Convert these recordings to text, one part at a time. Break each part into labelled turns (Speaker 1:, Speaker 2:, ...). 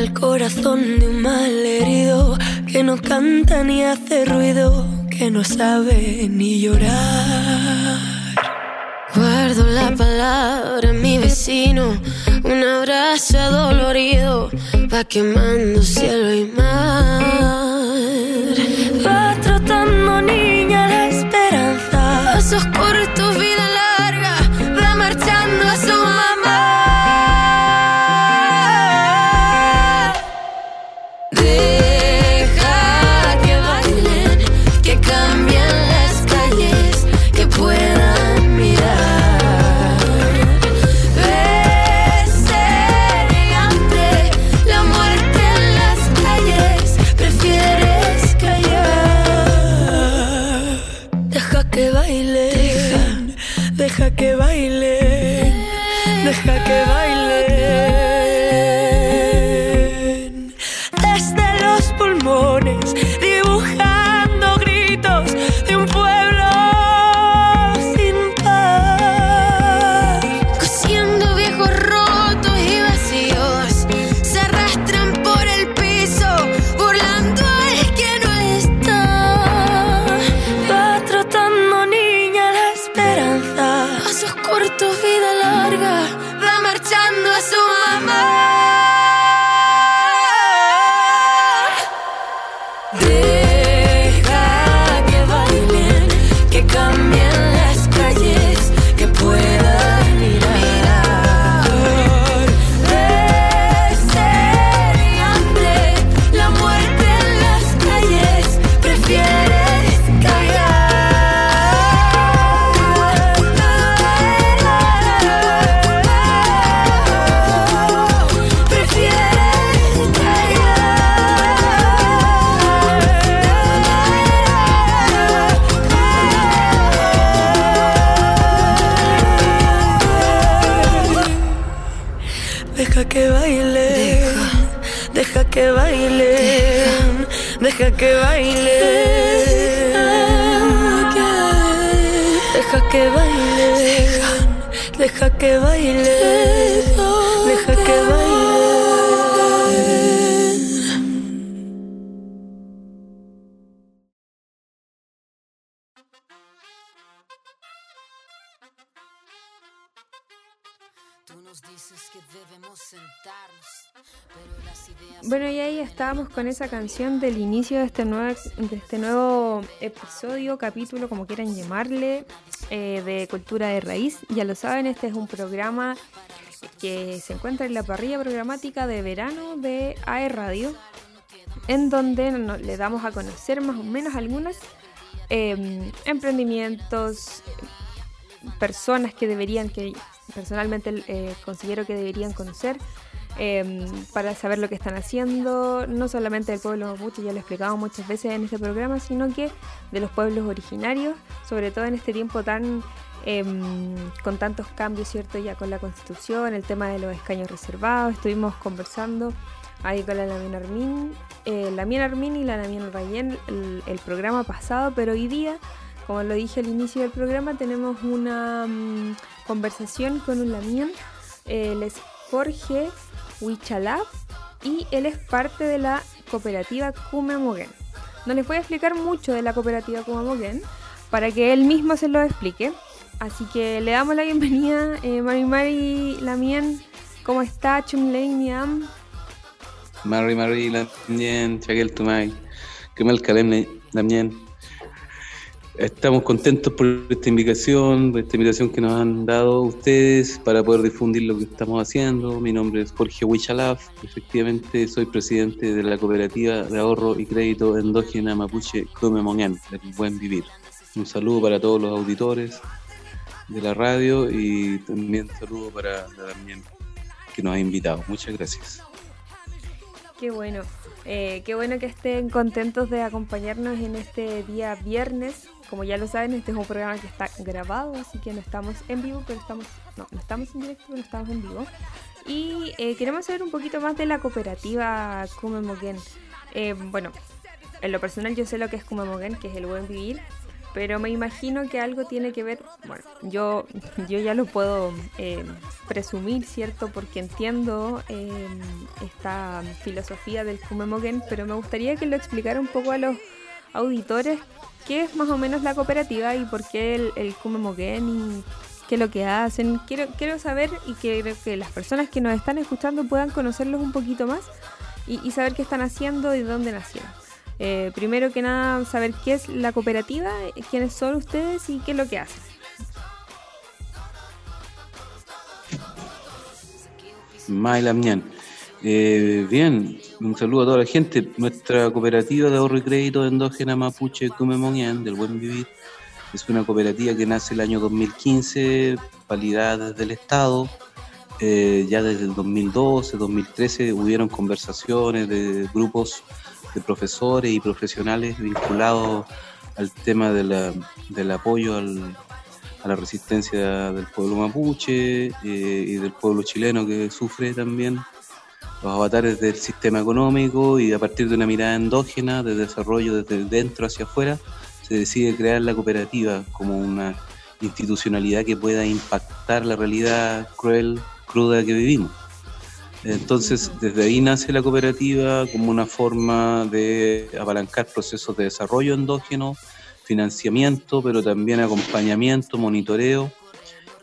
Speaker 1: al corazón de un mal herido que no canta ni hace ruido, que no sabe ni llorar. Guardo la palabra mi vecino, un abrazo adolorido, va quemando cielo y mar. Que baile,
Speaker 2: Bueno, y ahí estábamos con esa canción del inicio de este nuevo, de este nuevo episodio, capítulo, como quieran llamarle, eh, de Cultura de Raíz. Ya lo saben, este es un programa que se encuentra en la parrilla programática de verano de AE Radio, en donde no- le damos a conocer más o menos algunos eh, emprendimientos, personas que deberían, que personalmente eh, considero que deberían conocer eh, para saber lo que están haciendo, no solamente del pueblo mapuche, ya lo he explicado muchas veces en este programa, sino que de los pueblos originarios, sobre todo en este tiempo tan eh, con tantos cambios, ¿cierto? Ya con la constitución, el tema de los escaños reservados, estuvimos conversando ahí con la Lamien Armin, eh, Lamien Armin y la Lamien Rayen el, programa pasado, pero hoy día como lo dije al inicio del programa, tenemos una mm, conversación con un lamien. Él es Jorge Huichalaf y él es parte de la cooperativa Kumemogen. No les voy a explicar mucho de la cooperativa Kumemogen para que él mismo se lo explique. Así que le damos la bienvenida, eh, Mari Mari Lamien. ¿Cómo está? Chumley Niam.
Speaker 3: Mari Mari Lamien, Chaquel Tumay, Kemal Kalem Lamien. Estamos contentos por esta invitación, por esta invitación que nos han dado ustedes para poder difundir lo que estamos haciendo. Mi nombre es Jorge Huichalaf, efectivamente soy presidente de la cooperativa de ahorro y crédito endógena mapuche Comemonén, del Buen Vivir. Un saludo para todos los auditores de la radio y también un saludo para la Damián que nos ha invitado. Muchas gracias.
Speaker 2: Qué bueno. Eh, qué bueno que estén contentos de acompañarnos en este día viernes. Como ya lo saben, este es un programa que está grabado, así que no estamos en vivo, pero estamos. No, no estamos en directo, pero estamos en vivo. Y eh, queremos saber un poquito más de la cooperativa Kumemogen. Eh, bueno, en lo personal yo sé lo que es Kumemogen, que es el buen vivir. pero me imagino que algo tiene que ver, bueno, yo, yo ya lo puedo eh, presumir, ¿cierto? Porque entiendo eh, esta filosofía del Kumemogen, pero me gustaría que lo explicara un poco a los auditores qué es más o menos la cooperativa y por qué el, el Kumemogen y qué es lo que hacen. Quiero, quiero saber y que, las personas que nos están escuchando puedan conocerlos un poquito más y, saber qué están haciendo y dónde nacieron. Eh, primero que nada, saber qué es la cooperativa, quiénes son ustedes y qué es lo que hacen.
Speaker 3: Mailamñan. Eh, bien, un saludo a toda la gente. Nuestra cooperativa de ahorro y crédito endógena mapuche Cumemoñán del Buen Vivir es una cooperativa que nace el año 2015, validada desde el Estado. Eh, ya desde el 2012, 2013 hubieron conversaciones de grupos de profesores y profesionales vinculados al tema de la, del apoyo al, a la resistencia del pueblo mapuche eh, y del pueblo chileno que sufre también los avatares del sistema económico y a partir de una mirada endógena de desarrollo desde dentro hacia afuera se decide crear la cooperativa como una institucionalidad que pueda impactar la realidad cruel, cruda que vivimos. Entonces, desde ahí nace la cooperativa como una forma de apalancar procesos de desarrollo endógeno, financiamiento, pero también acompañamiento, monitoreo.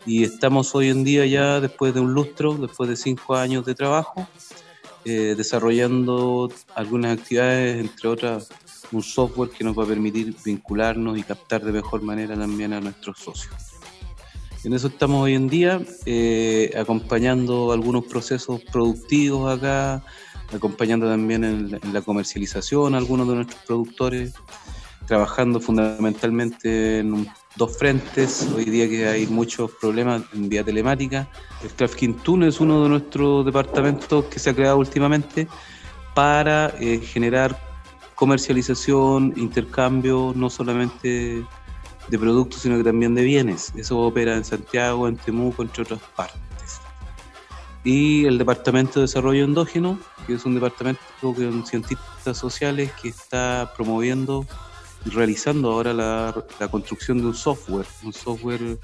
Speaker 3: Y estamos hoy en día ya, después de un lustro, después de cinco años de trabajo, eh, desarrollando algunas actividades, entre otras un software que nos va a permitir vincularnos y captar de mejor manera también a nuestros socios. En eso estamos hoy en día, eh, acompañando algunos procesos productivos acá, acompañando también en, la comercialización a algunos de nuestros productores, trabajando fundamentalmente en dos frentes. Hoy día que hay muchos problemas en vía telemática. El Trafficking Tool es uno de nuestros departamentos que se ha creado últimamente para eh, generar comercialización, intercambio, no solamente de productos, sino que también de bienes. Eso opera en Santiago, en Temuco, entre otras partes. Y el Departamento de Desarrollo Endógeno, que es un departamento con cientistas sociales que está promoviendo realizando ahora la, construcción de un software, un software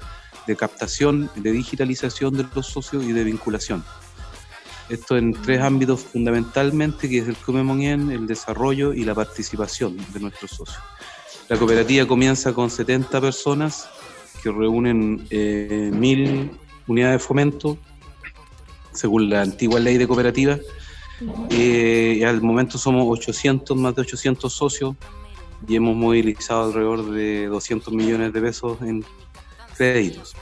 Speaker 3: de captación, de digitalización de los socios y de vinculación. Esto en tres ámbitos fundamentalmente, que es el Comemonien, el desarrollo y la participación de nuestros socios. La cooperativa comienza con 70 personas que reúnen eh, mil unidades de fomento, según la antigua ley de cooperativas. Eh, al momento somos 800, más de 800 socios y hemos movilizado alrededor de 200 millones de pesos en créditos.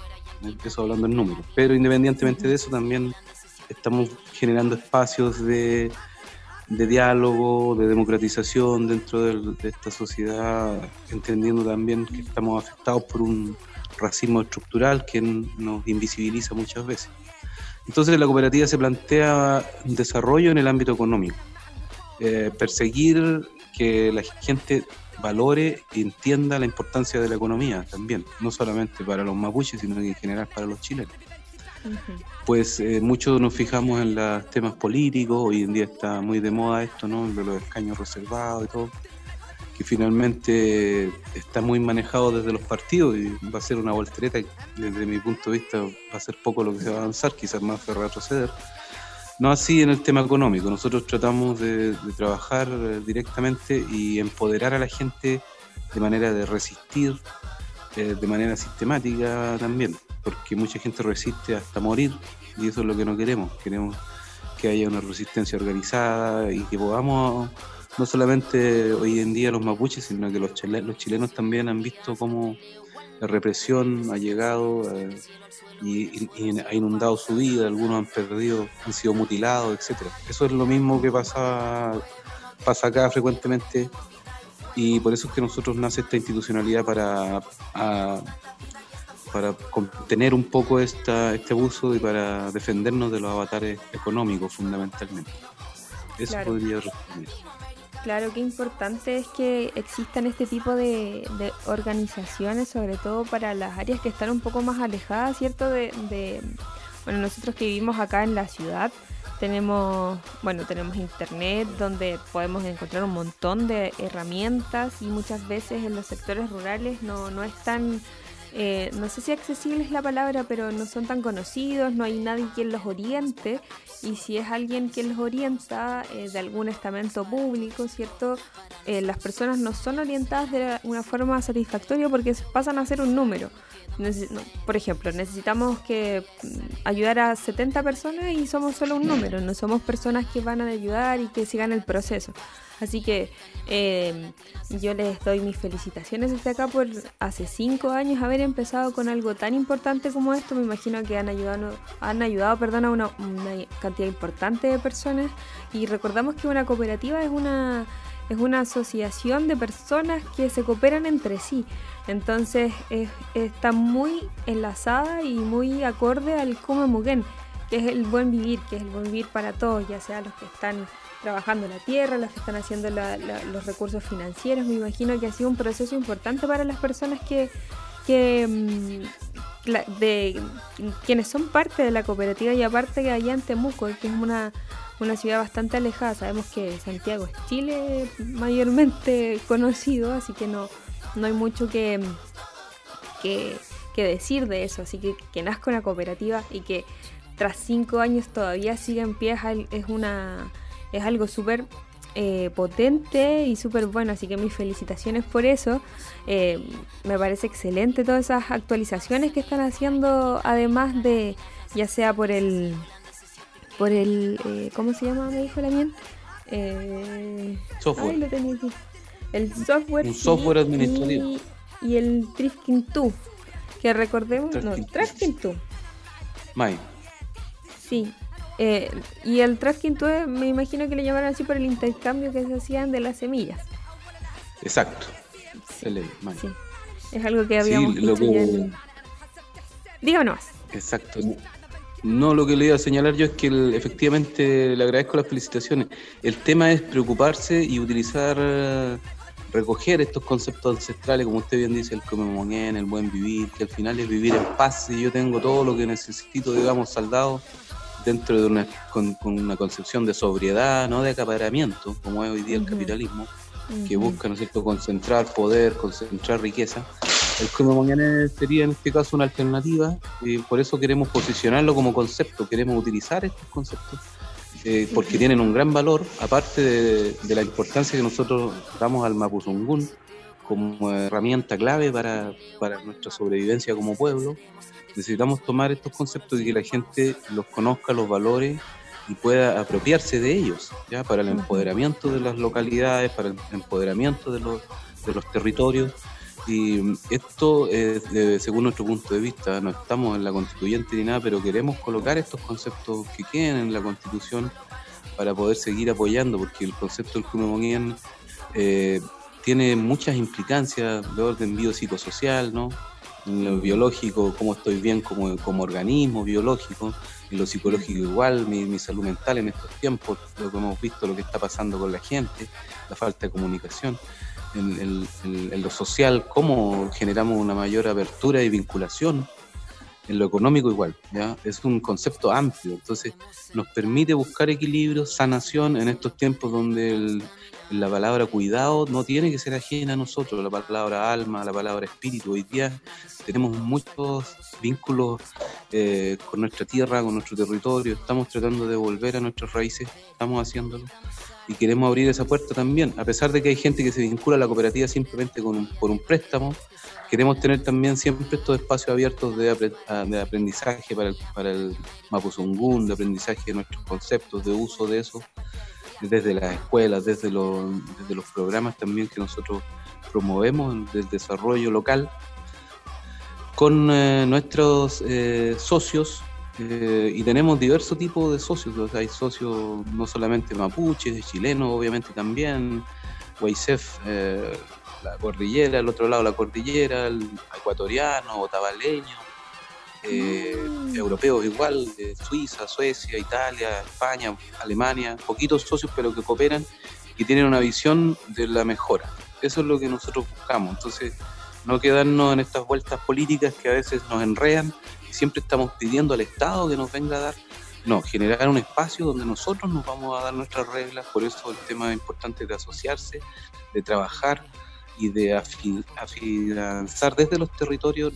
Speaker 3: Empiezo hablando en números. Pero independientemente de eso, también estamos generando espacios de de diálogo, de democratización dentro de, esta sociedad, entendiendo también que estamos afectados por un racismo estructural que nos invisibiliza muchas veces. Entonces la cooperativa se plantea desarrollo en el ámbito económico, eh, perseguir que la gente valore y entienda la importancia de la economía también, no solamente para los mapuches, sino en general para los chilenos pues eh, muchos nos fijamos en los temas políticos, hoy en día está muy de moda esto, ¿no? De los escaños reservados y todo, que finalmente está muy manejado desde los partidos y va a ser una voltereta desde mi punto de vista va a ser poco lo que se va a avanzar, quizás más que retroceder. No así en el tema económico, nosotros tratamos de, trabajar eh, directamente y empoderar a la gente de manera de resistir, eh, de manera sistemática también porque mucha gente resiste hasta morir y eso es lo que no queremos. Queremos que haya una resistencia organizada y que podamos, no solamente hoy en día los mapuches, sino que los, los chilenos también han visto cómo la represión ha llegado eh, y, ha inundado su vida, algunos han perdido, han sido mutilados, etcétera. Eso es lo mismo que pasa, pasa acá frecuentemente y por eso es que nosotros nace esta institucionalidad para para contener un poco esta, este abuso y para defendernos de los avatares económicos fundamentalmente. Eso podría responder.
Speaker 2: Claro, qué importante es que existan este tipo de, organizaciones, sobre todo para las áreas que están un poco más alejadas, ¿cierto? De, Bueno, nosotros que vivimos acá en la ciudad, tenemos, bueno, tenemos internet donde podemos encontrar un montón de herramientas y muchas veces en los sectores rurales no, no es tan eh, no sé si accesible es la palabra, pero no son tan conocidos, no hay nadie quien los oriente y si es alguien quien los orienta eh, de algún estamento público, ¿cierto? Eh, las personas no son orientadas de una forma satisfactoria porque pasan a ser un número. Por ejemplo, necesitamos que mm, ayudar a 70 personas y somos solo un número, no somos personas que van a ayudar y que sigan el proceso. Así que em, yo les doy mis felicitaciones desde acá por hace cinco años haber empezado con algo tan importante como esto. Me imagino que han ayudado, han ayudado perdón, a una, cantidad importante de personas. Y recordamos que una cooperativa es una, es una asociación de personas que se cooperan entre sí. Entonces está muy enlazada y muy acorde al Kuma Mugen, que es el buen vivir, que es el buen vivir para todos, ya sea los que están trabajando la tierra, los que están haciendo los recursos financieros. Me imagino que ha sido un proceso importante para las personas que, mm, de quienes son parte de la cooperativa y aparte que allá en Temuco, que es una, ciudad bastante alejada. Sabemos que Santiago es Chile mayormente conocido, así que no, no hay mucho que, que, que decir de eso. Así que que nazca una cooperativa y que tras cinco años todavía siga en pie es una es algo súper eh, potente y súper bueno, así que mis felicitaciones por eso. Eh, me parece excelente todas esas actualizaciones que están haciendo, además de, ya sea por el, por el, eh, ¿cómo se llama? Me dijo la bien.
Speaker 3: software.
Speaker 2: lo tenía aquí. El software.
Speaker 3: Un software administrativo.
Speaker 2: Y, el Trifking 2, que recordemos, no, Trafking 2.
Speaker 3: May.
Speaker 2: Sí, eh, y el tracking me imagino que le llamaron así por el intercambio que se hacían de las semillas.
Speaker 3: Exacto.
Speaker 2: Es algo que habíamos sí, que... Dígame más.
Speaker 3: Exacto. No, lo que le iba a señalar yo es que efectivamente le agradezco las felicitaciones. El tema es preocuparse y utilizar, recoger estos conceptos ancestrales, como usted bien dice, el comer el buen vivir, que al final es vivir en paz y yo tengo todo lo que necesito, digamos, saldado dentro de una, con, una concepción de sobriedad, no de acaparamiento, como es hoy día el capitalismo, que busca, ¿no es cierto?, concentrar poder, concentrar riqueza. El Come Mañana sería en este caso una alternativa y por eso queremos posicionarlo como concepto, queremos utilizar estos conceptos eh, porque tienen un gran valor, aparte de, de, la importancia que nosotros damos al Mapuzungún como herramienta clave para, para nuestra sobrevivencia como pueblo necesitamos tomar estos conceptos y que la gente los conozca, los valores y pueda apropiarse de ellos, ¿ya? para el empoderamiento de las localidades, para el empoderamiento de los, de los territorios. Y esto, es según nuestro punto de vista, no estamos en la constituyente ni nada, pero queremos colocar estos conceptos que queden en la constitución para poder seguir apoyando, porque el concepto del Cumemonien eh, tiene muchas implicancias de orden biopsicosocial, ¿no? lo biológico, cómo estoy bien como, como organismo biológico, en lo psicológico igual, mi, salud mental en estos tiempos, lo que hemos visto, lo que está pasando con la gente, la falta de comunicación, en, lo social, cómo generamos una mayor apertura y vinculación, en lo económico igual, ¿ya? Es un concepto amplio, entonces nos permite buscar equilibrio, sanación en estos tiempos donde la palabra cuidado no tiene que ser ajena a nosotros, la palabra alma, la palabra espíritu. Hoy día tenemos muchos vínculos eh, con nuestra tierra, con nuestro territorio, estamos tratando de volver a nuestras raíces, estamos haciéndolo y queremos abrir esa puerta también, a pesar de que hay gente que se vincula a la cooperativa simplemente con por un préstamo, queremos tener también siempre estos espacios abiertos de, aprendizaje para el, para Mapuzungún, de aprendizaje de nuestros conceptos, de uso de eso desde las escuelas, desde los, desde los programas también que nosotros promovemos del desarrollo local, con eh, nuestros eh, socios eh, y tenemos diversos tipos de socios. hay socios no solamente mapuches, chilenos, obviamente también, Waisef, la cordillera, el otro lado la cordillera, el ecuatoriano, otavaleño, eh, europeos igual, de Suiza, Suecia, Italia, España, Alemania, poquitos socios pero que cooperan y tienen una visión de la mejora. Eso es lo que nosotros buscamos. Entonces, no quedarnos en estas vueltas políticas que a veces nos enredan siempre estamos pidiendo al Estado que nos venga a dar. No, generar un espacio donde nosotros nos vamos a dar nuestras reglas, por eso el tema importante de asociarse, de trabajar y de afianzar desde los territorios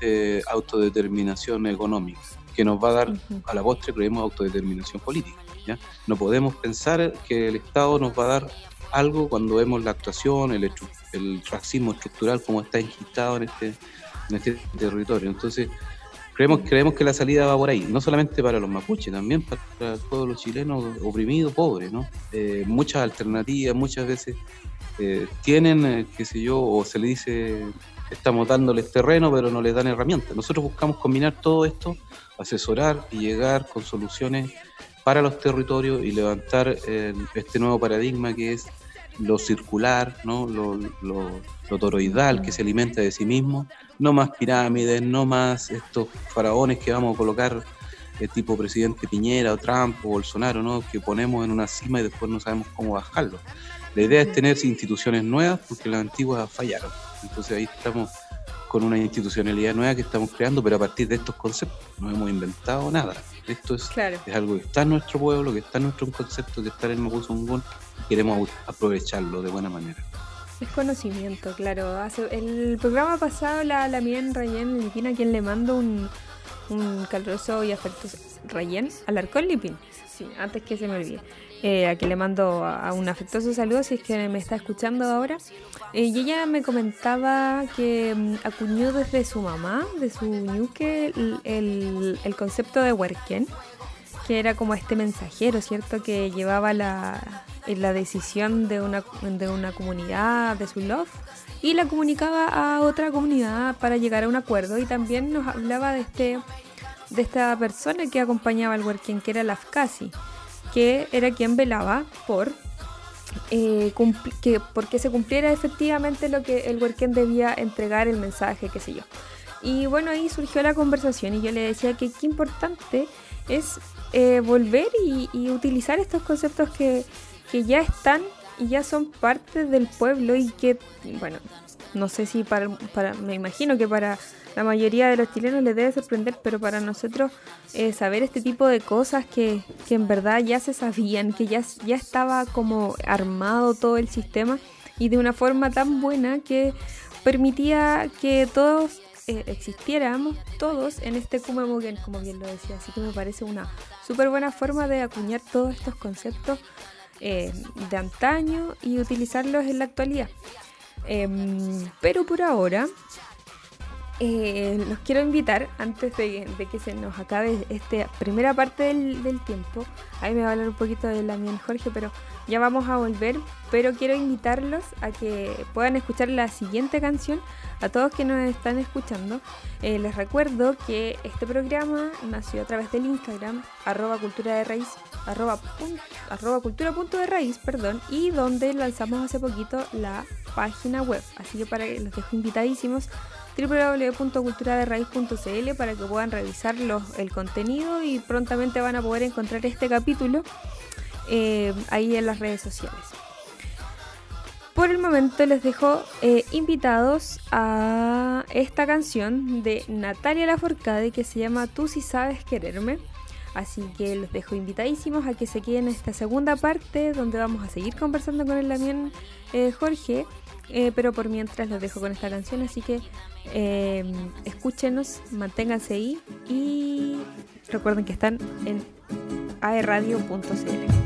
Speaker 3: de autodeterminación económica, que nos va a dar a la postre, creemos, autodeterminación política. ¿ya? No podemos pensar que el Estado nos va a dar algo cuando vemos la actuación, el, el racismo estructural como está enquistado en este, en este territorio. Entonces, creemos, creemos que la salida va por ahí, no solamente para los mapuches, también para todos los chilenos oprimidos, pobres, ¿no? Eh, muchas alternativas, muchas veces eh, tienen, eh, qué sé yo, o se le dice, estamos dándoles terreno, pero no les dan herramientas. Nosotros buscamos combinar todo esto, asesorar y llegar con soluciones para los territorios y levantar este nuevo paradigma que es lo circular, ¿no? lo, lo, toroidal que se alimenta de sí mismo, no más pirámides, no más estos faraones que vamos a colocar eh, tipo presidente Piñera o Trump o Bolsonaro, ¿no? que ponemos en una cima y después no sabemos cómo bajarlo. La idea es tener instituciones nuevas porque las antiguas fallaron. Entonces ahí estamos con una institucionalidad nueva que estamos creando, pero a partir de estos conceptos. No hemos inventado nada. Esto es, es algo que está en nuestro pueblo, que está en nuestro concepto, que está en el Mapuzungún. Queremos aprovecharlo de buena manera.
Speaker 2: Es conocimiento, claro. Hace, el programa pasado, la, la Mien Rayen Lipín, a quien le mando un, un caluroso y afectuoso. Rayen, Alarcón Lipín. Sí, antes que se me olvide. Eh, a quien le mando a, un afectuoso saludo si es que me está escuchando ahora. Eh, y ella me comentaba que mm, acuñó desde su mamá, de su ñuque, el, el, concepto de huerquén, que era como este mensajero, ¿cierto? Que llevaba la, la decisión de una, de una comunidad, de su love, y la comunicaba a otra comunidad para llegar a un acuerdo. Y también nos hablaba de este de esta persona que acompañaba al huerquén, que era la Afkasi que era quien velaba por eh, que porque se cumpliera efectivamente lo que el Huerquén debía entregar el mensaje, qué sé yo. Y bueno, ahí surgió la conversación y yo le decía que qué importante es eh, volver y, utilizar estos conceptos que, que ya están y ya son parte del pueblo y que, bueno, no sé si para, para me imagino que para la mayoría de los chilenos les debe sorprender, pero para nosotros eh, saber este tipo de cosas que, en verdad ya se sabían, que ya, ya estaba como armado todo el sistema y de una forma tan buena que permitía que todos eh, existiéramos todos en este Kumemogen, como bien lo decía. Así que me parece una súper buena forma de acuñar todos estos conceptos eh, de antaño y utilizarlos en la actualidad. Em, pero por ahora eh, los quiero invitar, antes de, que se nos acabe esta primera parte del, tiempo, ahí me va a hablar un poquito de la mía Jorge, pero ya vamos a volver, pero quiero invitarlos a que puedan escuchar la siguiente canción, a todos que nos están escuchando. Eh, les recuerdo que este programa nació a través del Instagram, arroba cultura de raíz, arroba, cultura punto de raíz, perdón, y donde lanzamos hace poquito la página web, así que para que los dejo invitadísimos www.culturaderraiz.cl para que puedan revisar el contenido y prontamente van a poder encontrar este capítulo eh, ahí en las redes sociales. Por el momento les dejo eh, invitados a esta canción de Natalia Laforcade que se llama Tú si sabes quererme. Así que los dejo invitadísimos a que se queden en esta segunda parte donde vamos a seguir conversando con el también eh, Jorge eh, pero por mientras los dejo con esta canción, así que eh, escúchenos, manténganse ahí y recuerden que están en aerradio.cl.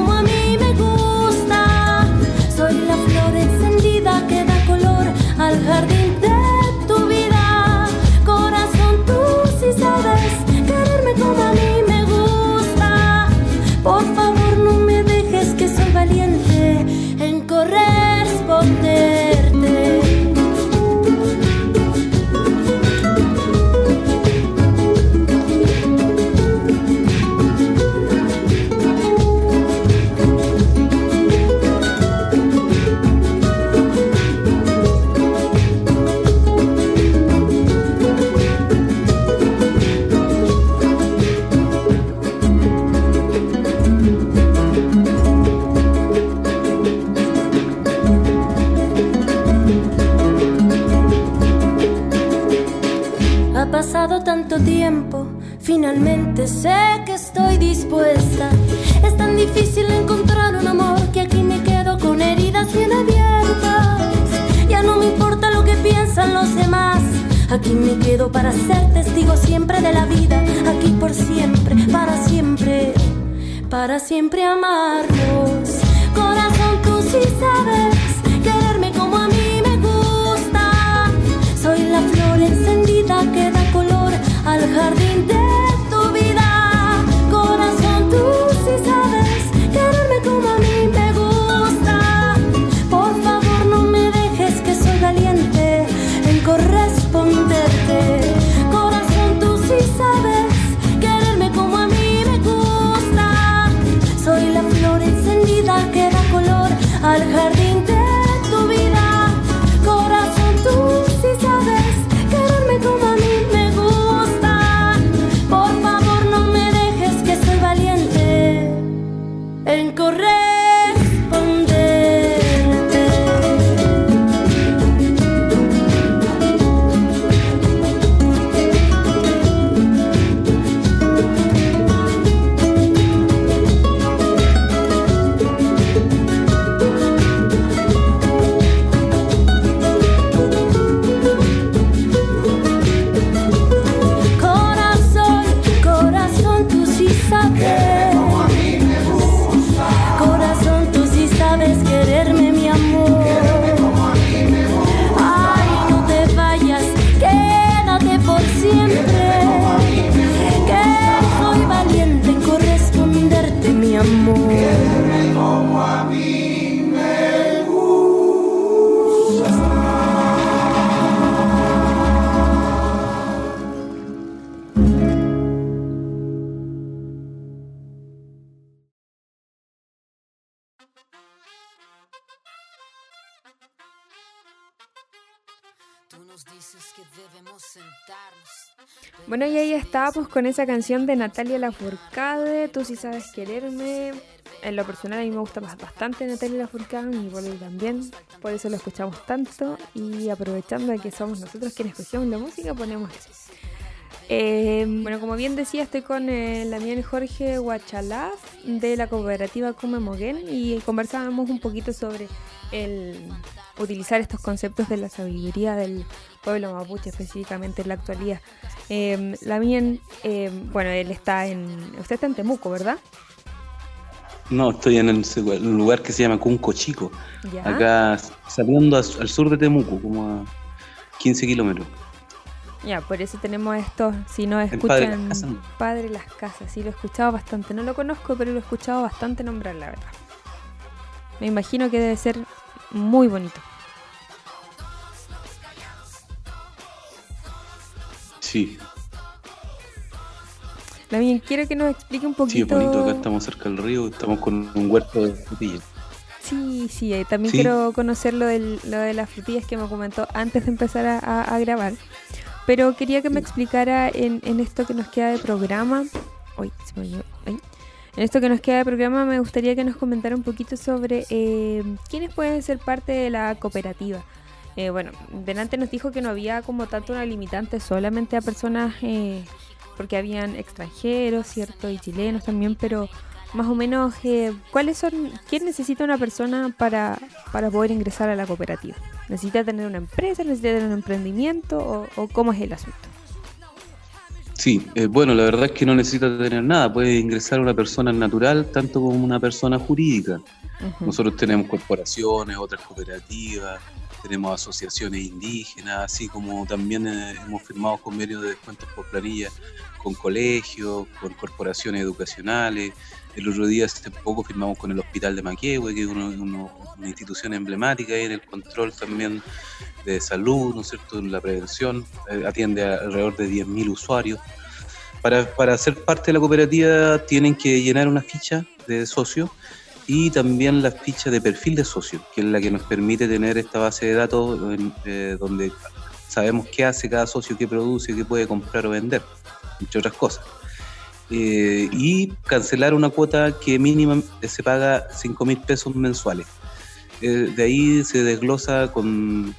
Speaker 4: con
Speaker 2: esa canción de Natalia Lafourcade, Tú sí sabes quererme. En lo personal a mí me gusta bastante Natalia Lafourcade, mi boli también, por eso lo escuchamos tanto y aprovechando de que somos nosotros quienes escuchamos la música, ponemos eso. Eh, bueno, como bien decía, estoy con eh, el amigo Jorge Huachalaf de la cooperativa Come Moguén y conversábamos un poquito sobre el utilizar estos conceptos de la sabiduría del pueblo mapuche, específicamente en la actualidad. Eh, Lamien, eh, bueno, él está en. Usted está en Temuco, ¿verdad?
Speaker 3: No, estoy en el lugar que se llama Cunco Chico,
Speaker 2: Ya.
Speaker 3: acá saliendo al sur de Temuco, como a 15 kilómetros.
Speaker 2: Ya, por eso tenemos esto. Si no escuchan. Padre Las Casas, sí, lo he escuchado bastante. No lo conozco, pero lo he escuchado bastante nombrar, la verdad. Me imagino que debe ser muy bonito.
Speaker 3: Sí,
Speaker 2: También quiero que nos explique un
Speaker 3: sí,
Speaker 2: poquito.
Speaker 3: es bonito, acá estamos cerca del río, estamos con un huerto de frutillas.
Speaker 2: Sí, sí, eh, también
Speaker 3: Sí.
Speaker 2: quiero conocer lo, del- lo de las frutillas que me comentó antes de empezar a, a- a grabar. Pero quería que me explicara en, en esto que nos queda de programa. Uy, se me olvidó. Ay. En esto que nos queda de programa, me gustaría que nos comentara un poquito sobre eh, quiénes pueden ser parte de la cooperativa. Eh, bueno, delante nos dijo que no había como tanto una limitante solamente a personas, eh, porque habían extranjeros, ¿cierto? Y chilenos también, pero más o menos, eh, ¿cuáles son, quién necesita una persona para, para poder ingresar a la cooperativa? ¿Necesita tener una empresa? ¿Necesita tener un emprendimiento? ¿O, o cómo es el asunto?
Speaker 3: Sí, eh, bueno, la verdad es que no necesita tener nada, puede ingresar una persona natural tanto como una persona jurídica. Nosotros tenemos corporaciones, otras cooperativas, tenemos asociaciones indígenas, así como también eh, hemos firmado convenios de descuentos por planilla con colegios, con corporaciones educacionales. El otro día, hace poco, firmamos con el Hospital de Maquehue, que es uno- uno- una institución emblemática en el control también de salud, ¿no es cierto?, en la prevención. Eh, atiende a alrededor de 10.000 usuarios. Para, para ser parte de la cooperativa tienen que llenar una ficha de socio y también la ficha de perfil de socio, que es la que nos permite tener esta base de datos eh, donde sabemos qué hace cada socio, qué produce, qué puede comprar o vender, entre otras cosas. Eh, y cancelar una cuota que mínima eh, se paga 5 mil pesos mensuales. De ahí se desglosa con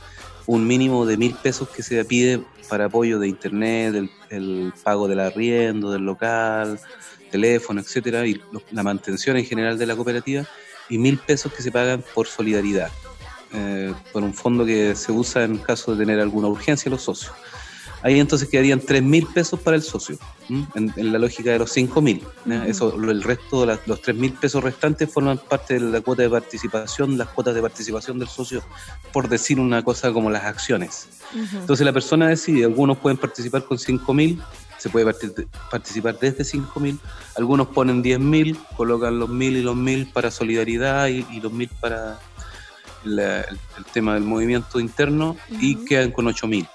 Speaker 3: un mínimo de mil pesos que se pide para apoyo de internet, el, pago del arriendo del local, teléfono, etcétera, y la mantención en general de la cooperativa, y mil pesos que se pagan por solidaridad, eh, por un fondo que se usa en caso de tener alguna urgencia los socios. Ahí entonces quedarían tres mil pesos para el socio, en, la lógica de los cinco mil. Eso, el resto, los tres mil pesos restantes forman parte de la cuota de participación, las cuotas de participación del socio, por decir una cosa como las acciones. Entonces la persona decide, algunos pueden participar con cinco mil, se puede participar desde cinco mil, algunos ponen diez mil, colocan los mil y los mil para solidaridad y, los mil para el, tema del movimiento interno y quedan con ocho mil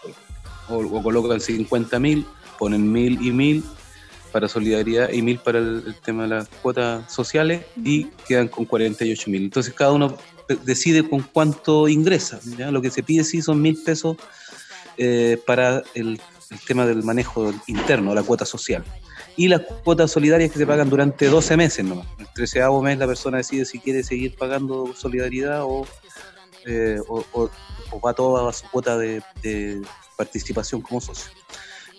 Speaker 3: o, colocan 50 mil, ponen mil y mil para solidaridad y mil para el, tema de las cuotas sociales y quedan con 48 mil. Entonces cada uno decide con cuánto ingresa. Lo que se pide sí son mil pesos eh, para el, tema del manejo interno, la cuota social. Y las cuotas solidarias que se pagan durante 12 meses nomás. El 13 mes la persona decide si quiere seguir pagando solidaridad o, eh, o, va toda a su cuota de participación como socio.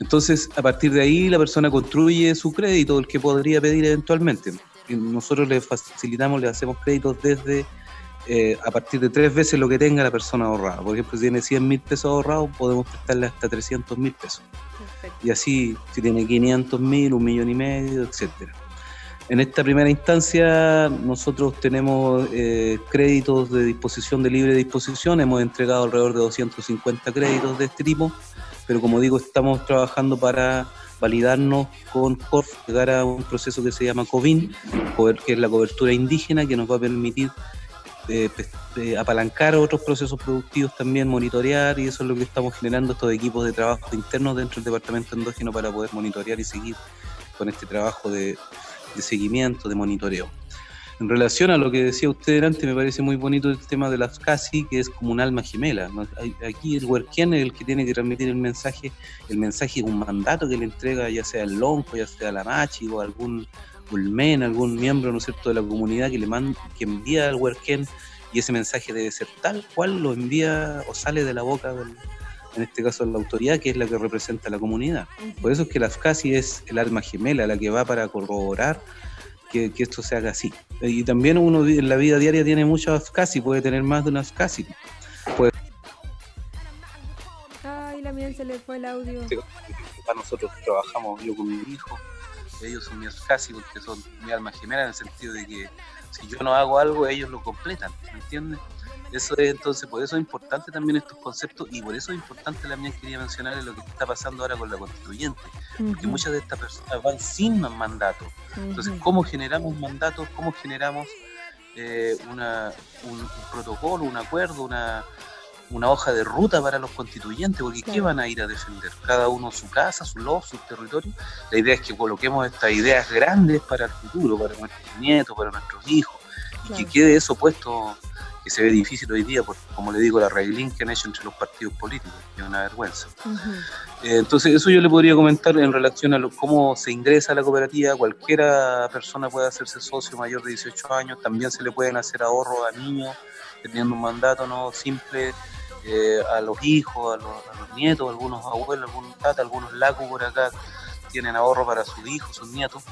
Speaker 3: Entonces, a partir de ahí, la persona construye su crédito, el que podría pedir eventualmente. nosotros le facilitamos, le hacemos créditos desde eh, a partir de tres veces lo que tenga la persona ahorrada. Por ejemplo, si tiene 100 mil pesos ahorrados, podemos prestarle hasta 300 mil pesos. Y así, si tiene 500 mil, un millón y medio, etcétera. En esta primera instancia nosotros tenemos eh, créditos de disposición de libre disposición, hemos entregado alrededor de 250 créditos de este tipo, pero como digo, estamos trabajando para validarnos con CORF, llegar a un proceso que se llama COVIN, que es la cobertura indígena, que nos va a permitir eh, apalancar otros procesos productivos también, monitorear, y eso es lo que estamos generando estos equipos de trabajo internos dentro del departamento endógeno para poder monitorear y seguir con este trabajo de seguimiento, de monitoreo. En relación a lo que decía usted antes, me parece muy bonito el tema de las CASI, que es como un alma gemela. Aquí el Huerquén es el que tiene que transmitir el mensaje. El mensaje es un mandato que le entrega ya sea el Lonco, ya sea la Machi o algún Ulmen, algún miembro ¿no es cierto? de la comunidad que le manda, que envía al Huerquén y ese mensaje debe ser tal cual lo envía o sale de la boca del, en este caso la autoridad, que es la que representa a la comunidad. Por eso es que la FCASI es el alma gemela, la que va para corroborar que, esto se haga así. Y también uno en la vida diaria tiene muchas FCASI, puede tener más de una FCASI.
Speaker 2: Ay, la mía se le fue el audio.
Speaker 3: Para nosotros trabajamos yo con mi hijo, ellos son mi FCASI porque son mi alma gemela en el sentido de que si yo no hago algo, ellos lo completan, ¿me entiendes? Eso es, entonces, por eso es importante también estos conceptos y por eso es importante también quería mencionar lo que está pasando ahora con la constituyente, porque muchas de estas personas van sin mandato. Entonces, ¿cómo generamos mandatos? ¿Cómo generamos eh, una, un, protocolo, un acuerdo, una, una hoja de ruta para los constituyentes? Porque ¿qué van a ir a defender? Cada uno su casa, su logo, su territorio. La idea es que coloquemos estas ideas grandes para el futuro, para nuestros nietos, para nuestros hijos, y que quede eso puesto se ve difícil hoy día, por, como le digo, la reglín que han hecho entre los partidos políticos, que es una vergüenza. Eh, entonces, eso yo le podría comentar en relación a cómo se ingresa a la cooperativa. Cualquiera persona puede hacerse socio mayor de 18 años, también se le pueden hacer ahorros a niños teniendo un mandato no simple. Eh, a los hijos, a los, nietos, algunos abuelos, algunos tatas, algunos lacos por acá tienen ahorro para sus hijos, sus nietos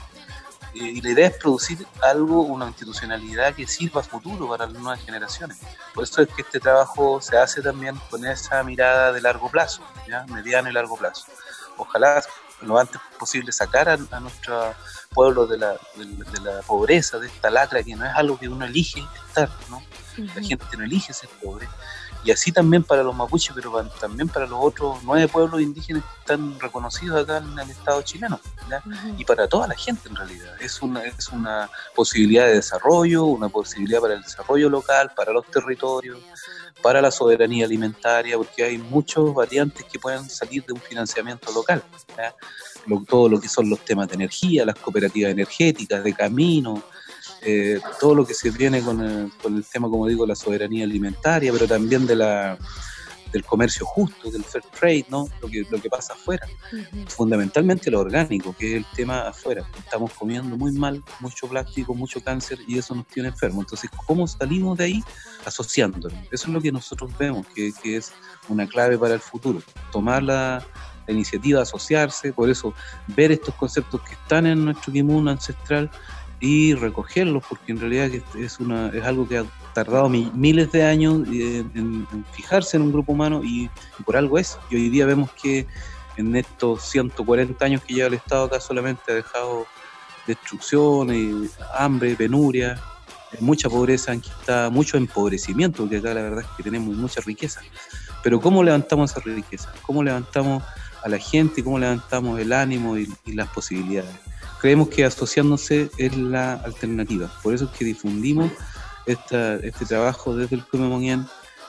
Speaker 3: y la idea es producir algo, una institucionalidad que sirva a futuro para las nuevas generaciones. Por eso es que este trabajo se hace también con esa mirada de largo plazo, ¿ya? mediano y largo plazo. Ojalá lo antes posible sacar a, nuestro pueblo de la, de, la, pobreza, de esta lacra que no es algo que uno elige estar, ¿no? La gente no elige ser pobre y así también para los mapuches, pero también para los otros nueve pueblos indígenas que están reconocidos acá en el Estado chileno, y para toda la gente en realidad. Es una, es una posibilidad de desarrollo, una posibilidad para el desarrollo local, para los territorios, para la soberanía alimentaria, porque hay muchos variantes que pueden salir de un financiamiento local. Todo lo que son los temas de energía, las cooperativas energéticas, de camino, eh, todo lo que se viene con el, con el, tema, como digo, la soberanía alimentaria, pero también de la, del comercio justo, del fair trade, ¿no? Lo que, lo que pasa afuera. Fundamentalmente lo orgánico, que es el tema afuera. Estamos comiendo muy mal, mucho plástico, mucho cáncer y eso nos tiene enfermos. Entonces, ¿cómo salimos de ahí? Asociándonos. Eso es lo que nosotros vemos, que, que es una clave para el futuro. Tomar la, iniciativa de asociarse, por eso ver estos conceptos que están en nuestro kimuno ancestral y recogerlos, porque en realidad es, algo que ha tardado miles de años en, fijarse en un grupo humano y, por algo es. Y hoy día vemos que en estos 140 años que lleva el Estado acá solamente ha dejado destrucción, y hambre, penuria, mucha pobreza, aquí mucho empobrecimiento, porque acá la verdad es que tenemos mucha riqueza. Pero ¿cómo levantamos esa riqueza? ¿Cómo levantamos a la gente? ¿Cómo levantamos el ánimo y las posibilidades? creemos que asociándose es la alternativa. Por eso es que difundimos este trabajo desde el Club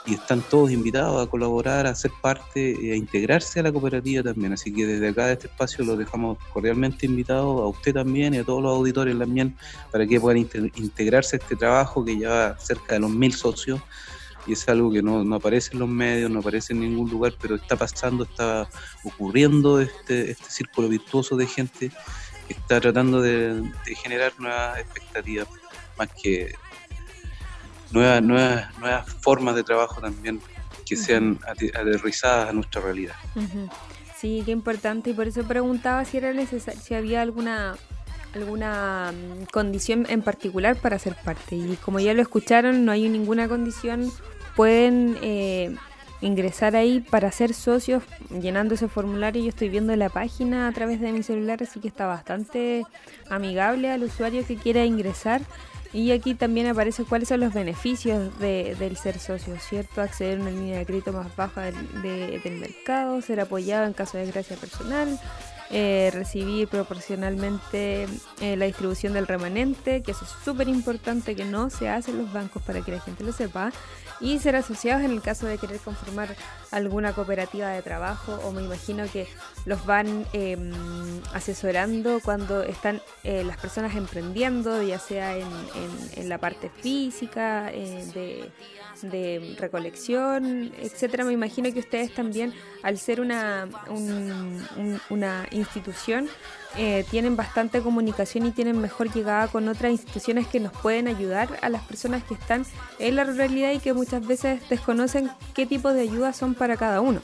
Speaker 3: y están todos invitados a colaborar, a ser parte, eh, a integrarse a la cooperativa también. Así que desde acá, de este espacio, los dejamos cordialmente invitados a usted también y a todos los auditores también para que puedan integrarse a este trabajo que lleva cerca de los mil socios y es algo que no, no, aparece en los medios, no aparece en ningún lugar, pero está pasando, está ocurriendo este, este círculo virtuoso de gente está tratando de, generar nuevas expectativas, más que nuevas, nuevas, nuevas formas de trabajo también que sean aterrizadas a nuestra realidad.
Speaker 2: Sí, qué importante y por eso preguntaba si era necesario, si había alguna alguna mm, condición en particular para ser parte y como ya lo escucharon no hay ninguna condición pueden eh, ingresar ahí para ser socios llenando ese formulario. Yo estoy viendo la página a través de mi celular, así que está bastante amigable al usuario que quiera ingresar. Y aquí también aparece cuáles son los beneficios de, del ser socio, ¿cierto? Acceder a una línea de crédito más baja del, del mercado, ser apoyado en caso de desgracia personal, eh, recibir proporcionalmente eh, la distribución del remanente, que eso es súper importante, que no se hace en los bancos para que la gente lo sepa y ser asociados en el caso de querer conformar alguna cooperativa de trabajo o me imagino que los van em, asesorando cuando están eh, las personas emprendiendo, ya sea en, en, la parte física, eh, de, de, recolección, etcétera. Me imagino que ustedes también, al ser una, una institución, eh, tienen bastante comunicación y tienen mejor llegada con otras instituciones que nos pueden ayudar a las personas que están en la ruralidad y que muchas veces desconocen qué tipo de ayudas son para cada uno.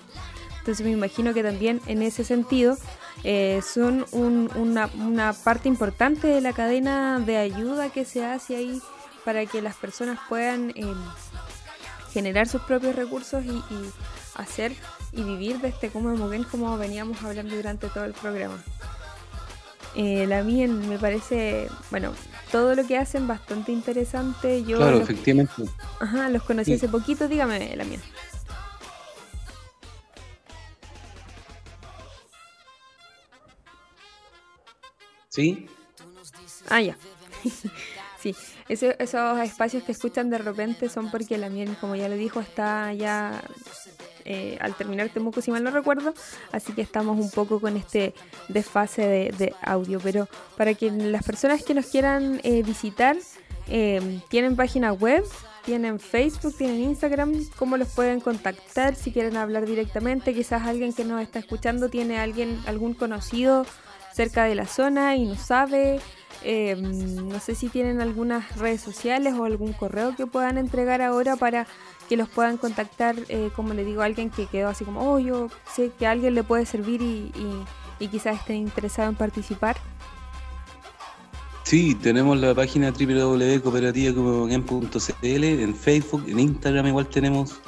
Speaker 2: Entonces me imagino que también en ese sentido eh, son una, parte importante de la cadena de ayuda que se hace ahí para que las personas puedan em, generar sus propios recursos y, hacer y vivir de este como como veníamos hablando durante todo el programa. Eh, la mía me parece, bueno, todo lo que hacen bastante interesante. Yo
Speaker 3: claro, efectivamente.
Speaker 2: Ajá, los conocí hace poquito, dígame la mía.
Speaker 3: ¿Sí?
Speaker 2: Ah, ya. sí, esos espacios que escuchan de repente son porque la miel, como ya lo dijo, está ya eh, al terminar Temuco, si mal no recuerdo, así que estamos un poco con este desfase de, audio. Pero para que las personas que nos quieran eh, visitar, eh, tienen página web, tienen Facebook, tienen Instagram, cómo los pueden contactar si quieren hablar directamente. Quizás alguien que nos está escuchando tiene alguien, algún conocido cerca de la zona y no sabe. no sé si tienen algunas redes sociales o algún correo que puedan entregar ahora para que los puedan contactar, eh, como le digo, alguien que quedó así como, oh, yo sé que a alguien le puede servir y, quizás esté interesado en participar?
Speaker 3: Sí, tenemos la página www.cooperativacomogen.cl en Facebook, en Instagram igual tenemos,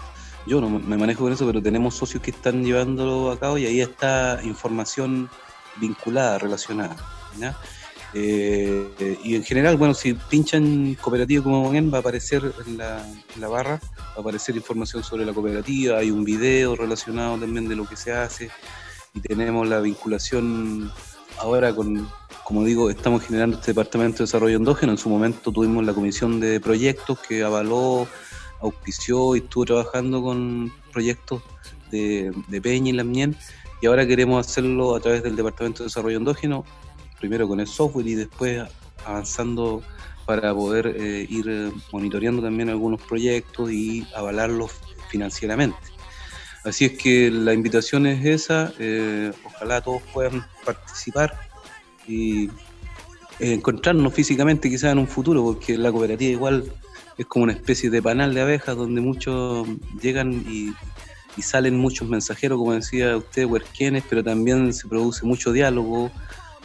Speaker 3: yo no me manejo con eso, pero tenemos socios que están llevándolo a cabo y ahí está información vinculada, relacionada. Eh, y en general, bueno, si pinchan cooperativa como ven, va a aparecer en la, barra, va a aparecer información sobre la cooperativa, hay un video relacionado también de lo que se hace y tenemos la vinculación ahora con, como digo, estamos generando este departamento de desarrollo endógeno, en su momento tuvimos la comisión de proyectos que avaló, auspició y estuvo trabajando con proyectos de, de Peña y Lamien y ahora queremos hacerlo a través del departamento de desarrollo endógeno primero con el software y después avanzando para poder eh, ir monitoreando también algunos proyectos y avalarlos financieramente. Así es que la invitación es esa, eh, ojalá todos puedan participar y encontrarnos físicamente quizás en un futuro, porque la cooperativa igual es como una especie de panal de abejas donde muchos llegan y, salen muchos mensajeros, como decía usted, huerquenes, pero también se produce mucho diálogo,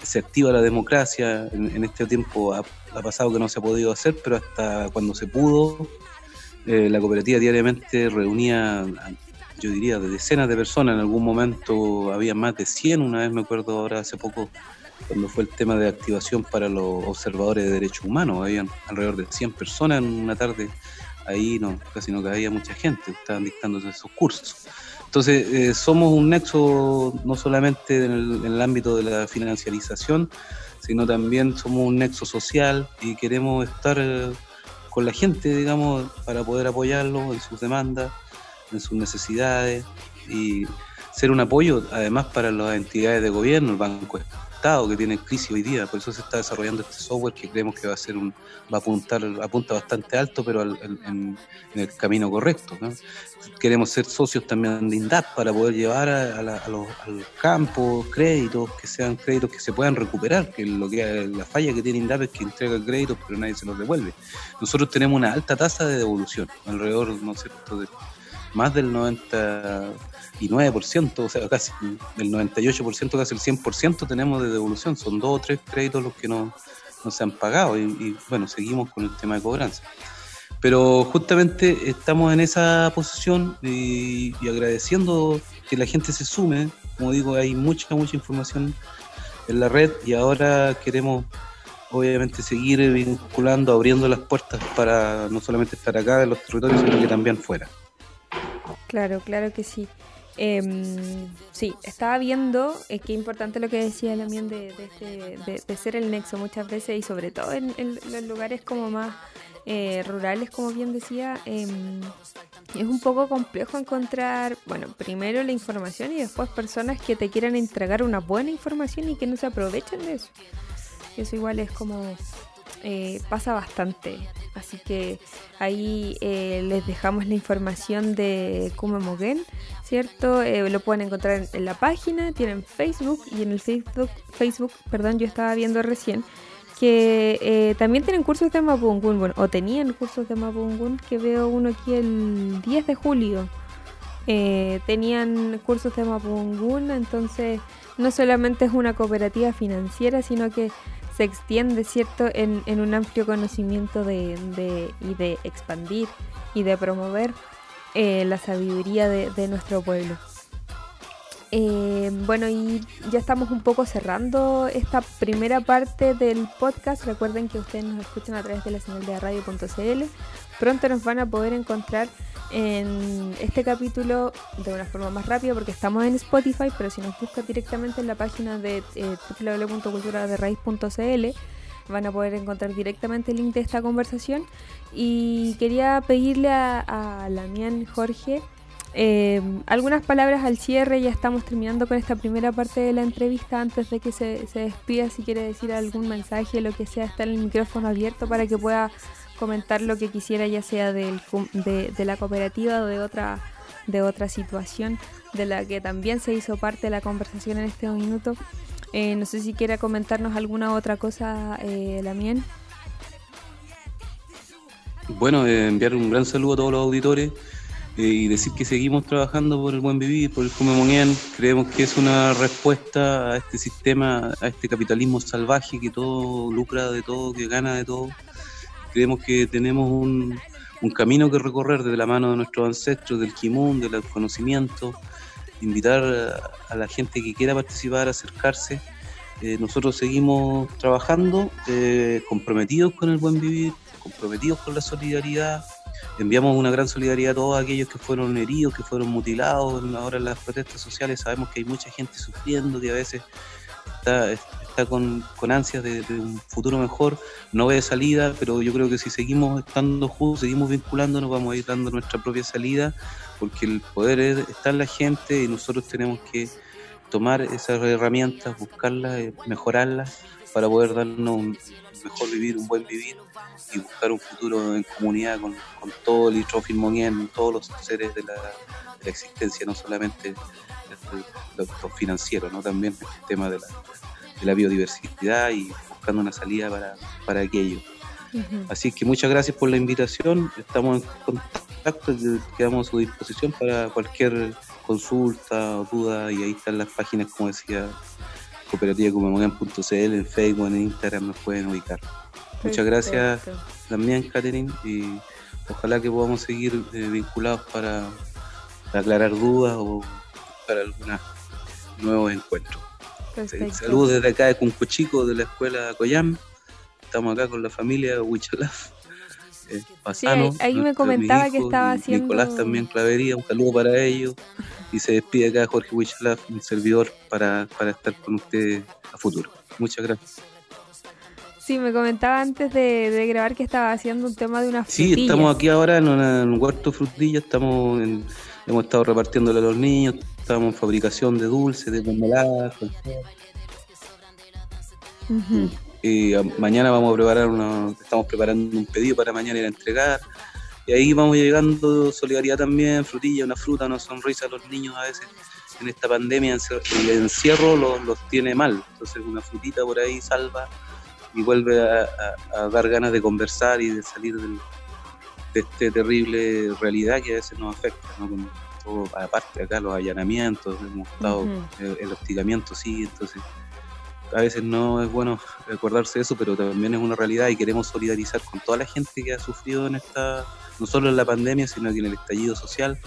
Speaker 3: se activa la democracia. En, este tiempo ha, pasado que no se ha podido hacer, pero hasta cuando se pudo, eh, la cooperativa diariamente reunía, yo diría, de decenas de personas. En algún momento había más de 100, una vez me acuerdo ahora hace poco cuando fue el tema de activación para los observadores de derechos humanos. Habían alrededor de 100 personas en una tarde. Ahí no, casi no cabía mucha gente, estaban dictando esos cursos. Entonces, eh, somos un nexo no solamente en el, ámbito de la financiarización, sino también somos un nexo social y queremos estar eh, con la gente, digamos, para poder apoyarlo en sus demandas, en sus necesidades y ser un apoyo además para las entidades de gobierno, el Banco que tiene crisis hoy día, por eso se está desarrollando este software que creemos que va a ser un, va a apuntar, apunta bastante alto, pero en, el camino correcto. Queremos ser socios también de INDAP para poder llevar a, los, al campo créditos que sean créditos que se puedan recuperar, que lo que la falla que tiene INDAP es que entrega créditos pero nadie se los devuelve. Nosotros tenemos una alta tasa de devolución, alrededor, ¿no es cierto?, de más del 90 y 9%, o sea, casi del 98%, casi el 100% tenemos de devolución. Son dos o tres créditos los que no, se han pagado y, bueno, seguimos con el tema de cobranza. Pero justamente estamos en esa posición y, agradeciendo que la gente se sume. Como digo, hay mucha, mucha información en la red y ahora queremos obviamente seguir vinculando, abriendo las puertas para no solamente estar acá en los territorios, sino que también fuera.
Speaker 2: Claro, claro que sí. Em, sí, estaba viendo eh, qué importante lo que decía también de, este, de, ser el nexo muchas veces y sobre todo en, los lugares como más eh, rurales, como bien decía, em, es un poco complejo encontrar, bueno, primero la información y después personas que te quieran entregar una buena información y que no se aprovechen de eso. Eso igual es como eh, pasa bastante. Así que ahí eh, les dejamos la información de Kume Mogen, ¿cierto? Eh, lo pueden encontrar en, la página, tienen Facebook y en el Facebook, Facebook perdón, yo estaba viendo recién que también tienen cursos de Mapungun, bueno, o tenían cursos de Mapungun, que veo uno aquí el 10 de julio. tenían cursos de Mapungun, entonces no solamente es una cooperativa financiera, sino que se extiende, ¿cierto?, en, un amplio conocimiento de, y de expandir y de promover eh, la sabiduría de, nuestro pueblo. Eh, bueno, y ya estamos un poco cerrando esta primera parte del podcast. Recuerden que ustedes nos escuchan a través de la señal de radio.cl. Pronto nos van a poder encontrar en este capítulo de una forma más rápida porque estamos en Spotify, pero si nos buscan directamente en la página de eh, van a poder encontrar directamente el link de esta conversación. Y quería pedirle a, a Lamien Jorge eh, algunas palabras al cierre, ya estamos terminando con esta primera parte de la entrevista. Antes de que se, se despida, si quiere decir algún mensaje, lo que sea, está el micrófono abierto para que pueda comentar lo que quisiera, ya sea del, de, la cooperativa o de otra, de otra situación de la que también se hizo parte de la conversación en este minuto. Eh, no sé si quiera comentarnos alguna otra cosa, eh, Lamien.
Speaker 3: Bueno, eh, enviar un gran saludo a todos los auditores eh, y decir que seguimos trabajando por el buen vivir, por el Come Creemos que es una respuesta a este sistema, a este capitalismo salvaje que todo lucra de todo, que gana de todo creemos que tenemos un, camino que recorrer desde la mano de nuestros ancestros, del Kimun, del conocimiento, invitar a, la gente que quiera participar, acercarse. Eh, nosotros seguimos trabajando, eh, comprometidos con el buen vivir, comprometidos con la solidaridad. Enviamos una gran solidaridad a todos aquellos que fueron heridos, que fueron mutilados ahora en las protestas sociales. Sabemos que hay mucha gente sufriendo, que a veces está, está con, ansias de, un futuro mejor, no ve salida, pero yo creo que si seguimos estando juntos, seguimos vinculándonos, vamos a ir dando nuestra propia salida, porque el poder está en la gente y nosotros tenemos que tomar esas herramientas, buscarlas, eh, mejorarlas para poder darnos un mejor vivir, un buen vivir y buscar un futuro en comunidad con, todo el Monien, todos los seres de la, existencia, no solamente los, financieros, ¿no? también el tema de la, biodiversidad y buscando una salida para, para aquello. Así que muchas gracias por la invitación, estamos en contacto, quedamos a su disposición para cualquier consulta o duda y ahí están las páginas, como decía, cooperativa en Facebook, en Instagram nos pueden ubicar. Muchas gracias también, Catherine, y ojalá que podamos seguir eh, vinculados para, aclarar dudas o para algunos nuevos encuentros. Eh, saludos desde acá de Cuncochico, de la escuela Coyam. Estamos acá con la familia Huichalaf.
Speaker 2: Eh, ahí, me comentaba que estaba haciendo.
Speaker 3: Nicolás también Clavería, un saludo para ellos. Y se despide acá Jorge Huichalaf, mi servidor, para, para estar con ustedes a futuro. Muchas gracias.
Speaker 2: Sí, me comentaba antes de, grabar que estaba haciendo un tema de una
Speaker 3: frutilla. Sí, estamos aquí ahora en, un huerto frutilla, estamos hemos estado repartiéndole a los niños, estamos en fabricación de dulces, de mermeladas. Y mañana vamos a preparar una, estamos preparando un pedido para mañana ir a entregar. Y ahí vamos llegando solidaridad también, frutilla, una fruta, una sonrisa a los niños a veces en esta pandemia el encierro los, los tiene mal. Entonces una frutita por ahí salva y vuelve a, dar ganas de conversar y de salir de esta terrible realidad que a veces nos afecta, ¿no? todo, aparte acá los allanamientos, hemos estado, el, hostigamiento sí, entonces a veces no es bueno recordarse de eso, pero también es una realidad y queremos solidarizar con toda la gente que ha sufrido en esta, no solo en la pandemia, sino que en el estallido social.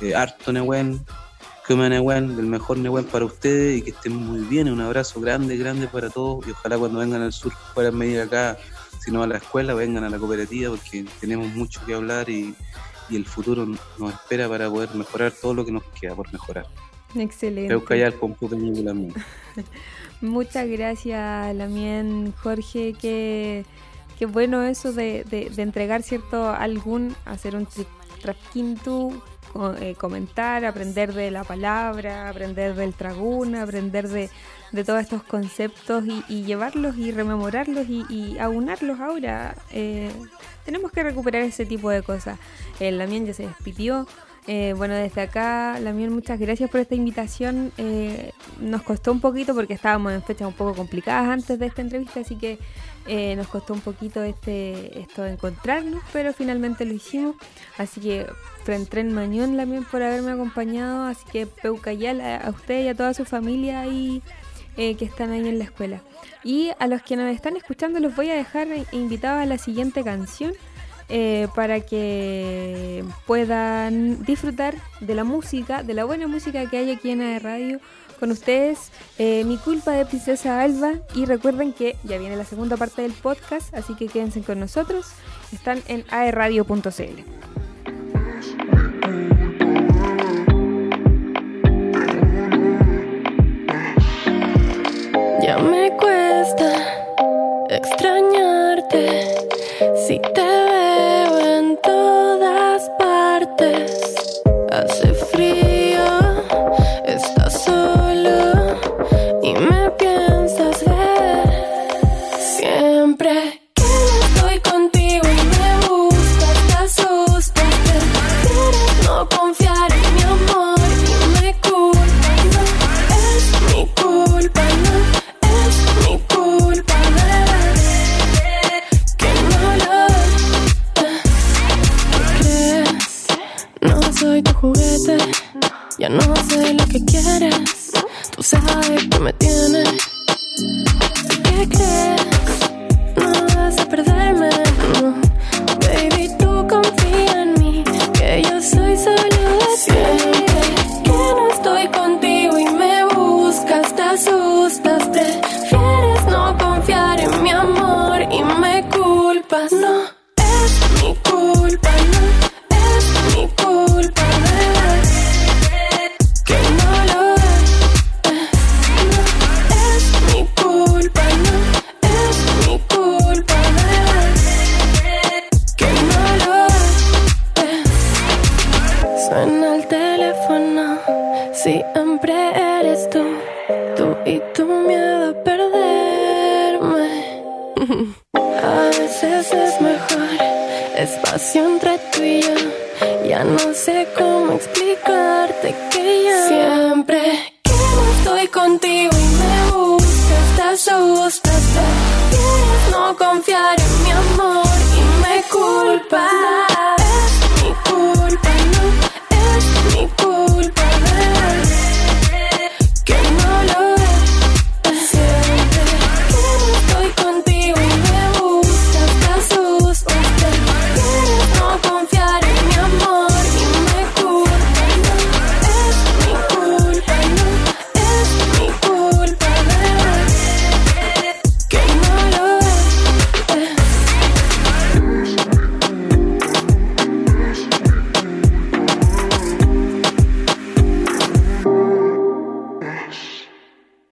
Speaker 3: Eh, harto Nehuen, que me el mejor Nehuen para ustedes y que estén muy bien. Un abrazo grande, grande para todos y ojalá cuando vengan al sur puedan venir acá, si no a la escuela, vengan a la cooperativa porque tenemos mucho que hablar y, el futuro nos espera para poder mejorar todo lo que nos queda por mejorar.
Speaker 2: Excelente. Muchas gracias, Lamien, Jorge, que, que bueno eso de, de, entregar cierto algún, hacer un trasquinto eh, comentar, aprender de la palabra, aprender del tragún, aprender de, todos estos conceptos y, llevarlos y rememorarlos y, aunarlos ahora. Eh, tenemos que recuperar ese tipo de cosas. El eh, Lamien ya se despidió. bueno, desde acá, Lamien, muchas gracias por esta invitación. nos costó un poquito porque estábamos en fechas un poco complicadas antes de esta entrevista, así que nos costó un poquito este, esto de encontrarnos, pero finalmente lo hicimos. Así que Tren Mañón también por haberme acompañado, así que Peucayal a, usted y a toda su familia ahí eh, que están ahí en la escuela. Y a los que nos están escuchando los voy a dejar invitados a la siguiente canción eh, para que puedan disfrutar de la música, de la buena música que hay aquí en AE Radio. Con ustedes, eh, Mi culpa de Princesa Alba. Y recuerden que ya viene la segunda parte del podcast, así que quédense con nosotros. Están en aeradio.cl.
Speaker 4: extrañarte culpas, no.